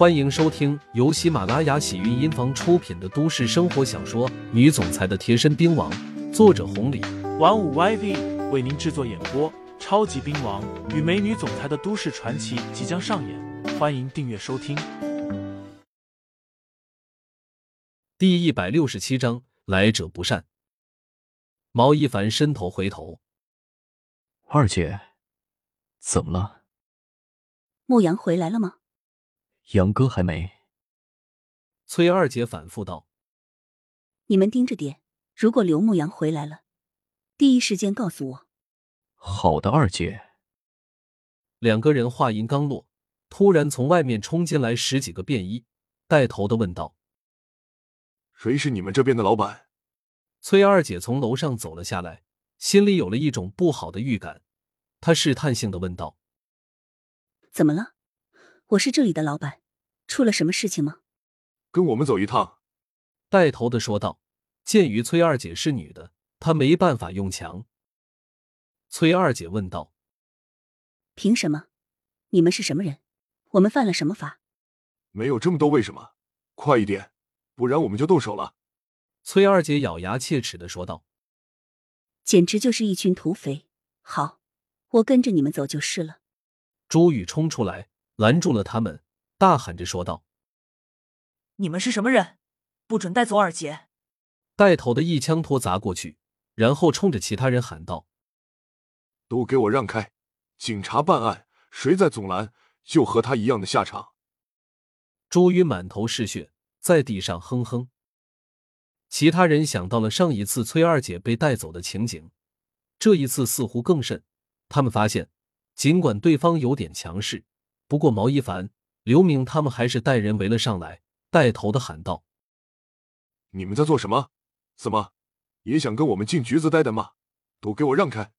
欢迎收听由喜马拉雅喜韵音房出品的都市生活小说《女总裁的贴身兵王》，作者红礼，玩五 YV 为您制作演播。超级兵王与美女总裁的都市传奇即将上演，欢迎订阅收听。第一百六十七章，来者不善。毛一凡伸头回头，二姐，怎么了？牧羊回来了吗？杨哥还没。崔二姐反复道：“你们盯着点，如果刘牧阳回来了，第一时间告诉我。”好的，二姐。两个人话音刚落，突然从外面冲进来十几个便衣，带头的问道：“谁是你们这边的老板？”崔二姐从楼上走了下来，心里有了一种不好的预感。她试探性的问道：“怎么了？我是这里的老板，出了什么事情吗？”跟我们走一趟。带头的说道。鉴于崔二姐是女的，她没办法用强。崔二姐问道：“凭什么？你们是什么人？我们犯了什么法？”没有这么多为什么，快一点，不然我们就动手了。”崔二姐咬牙切齿的说道。“简直就是一群土匪！好，我跟着你们走就是了。”朱宇冲出来拦住了他们，大喊着说道：“你们是什么人？不准带走二姐！”带头的一枪托砸过去，然后冲着其他人喊道。都给我让开！警察办案，谁再阻拦，就和他一样的下场。朱宇满头是血，在地上哼哼。其他人想到了上一次崔二姐被带走的情景，这一次似乎更甚。他们发现，尽管对方有点强势，不过毛一凡、刘明他们还是带人围了上来，带头的喊道：“你们在做什么？怎么也想跟我们进局子待待吗？都给我让开！”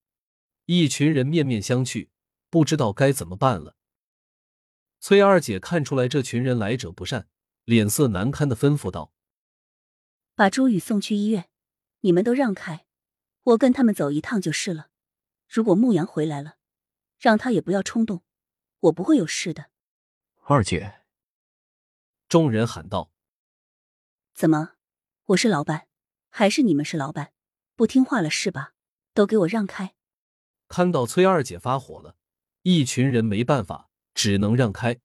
一群人面面相觑，不知道该怎么办了。崔二姐看出来这群人来者不善，脸色难堪的吩咐道：“把朱宇送去医院，你们都让开，我跟他们走一趟就是了。如果牧羊回来了，让他也不要冲动，我不会有事的。”二姐，众人喊道：“怎么？我是老板，还是你们是老板？不听话了是吧？都给我让开！”看到崔二姐发火了，一群人没办法，只能让开。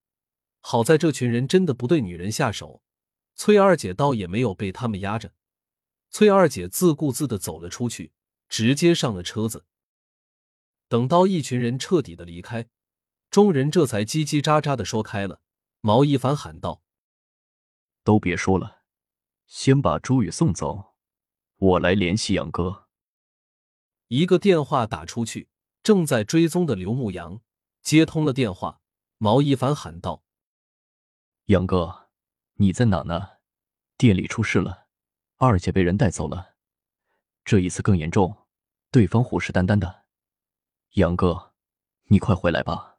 好在这群人真的不对女人下手，崔二姐倒也没有被他们压着。崔二姐自顾自的走了出去，直接上了车子。等到一群人彻底的离开，众人这才叽叽喳喳的说开了。毛一凡喊道：“都别说了，先把朱宇送走，我来联系杨哥。”一个电话打出去。正在追踪的刘牧阳接通了电话，毛一凡喊道：“杨哥，你在哪呢？店里出事了，二姐被人带走了，这一次更严重，对方虎视眈眈的。杨哥，你快回来吧。”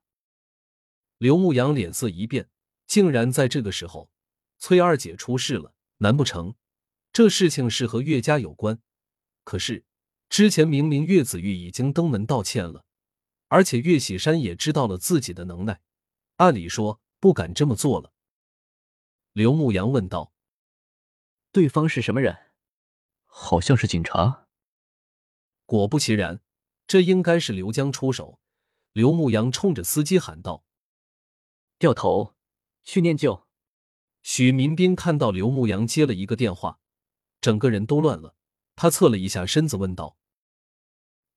刘牧阳脸色一变，竟然在这个时候，崔二姐出事了？难不成这事情是和岳家有关？可是。之前明明岳子玉已经登门道歉了，而且岳喜山也知道了自己的能耐，按理说不敢这么做了。刘牧阳问道：“对方是什么人？好像是警察。”果不其然，这应该是刘江出手。刘牧阳冲着司机喊道：“掉头，去念旧。”许民兵看到刘牧阳接了一个电话，整个人都乱了。他侧了一下身子，问道：“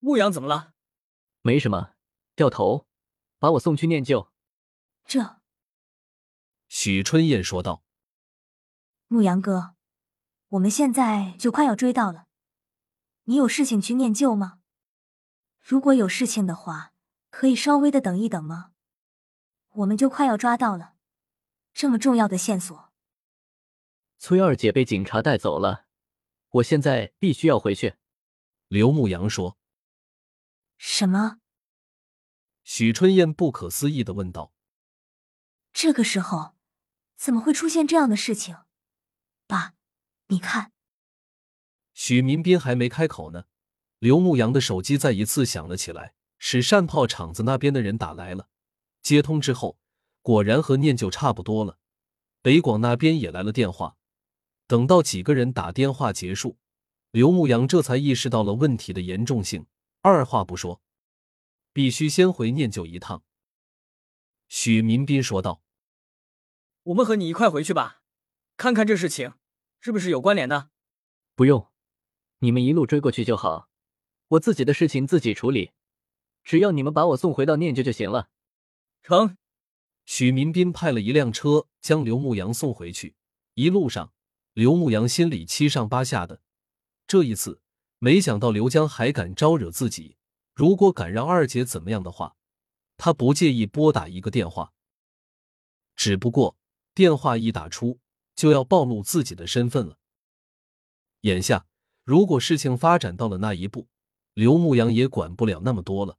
牧羊怎么了？没什么，掉头，把我送去念旧。”这，许春燕说道：“牧羊哥，我们现在就快要追到了，你有事情去念旧吗？如果有事情的话，可以稍微的等一等吗？我们就快要抓到了，这么重要的线索。”崔二姐被警察带走了。我现在必须要回去。”刘牧阳说。“什么？”许春燕不可思议的问道。“这个时候怎么会出现这样的事情？爸，你看。”许民斌还没开口呢，刘牧阳的手机再一次响了起来，是善炮厂子那边的人打来了。接通之后，果然和念旧差不多了。北广那边也来了电话。等到几个人打电话结束，刘牧阳这才意识到了问题的严重性，二话不说，必须先回念旧一趟。许民斌说道：“我们和你一块回去吧，看看这事情是不是有关联的。”不用，你们一路追过去就好，我自己的事情自己处理，只要你们把我送回到念旧就行了。成。许民斌派了一辆车将刘牧阳送回去，一路上。刘牧阳心里七上八下的，这一次没想到刘江还敢招惹自己。如果敢让二姐怎么样的话，他不介意拨打一个电话。只不过电话一打出，就要暴露自己的身份了。眼下，如果事情发展到了那一步，刘牧阳也管不了那么多了。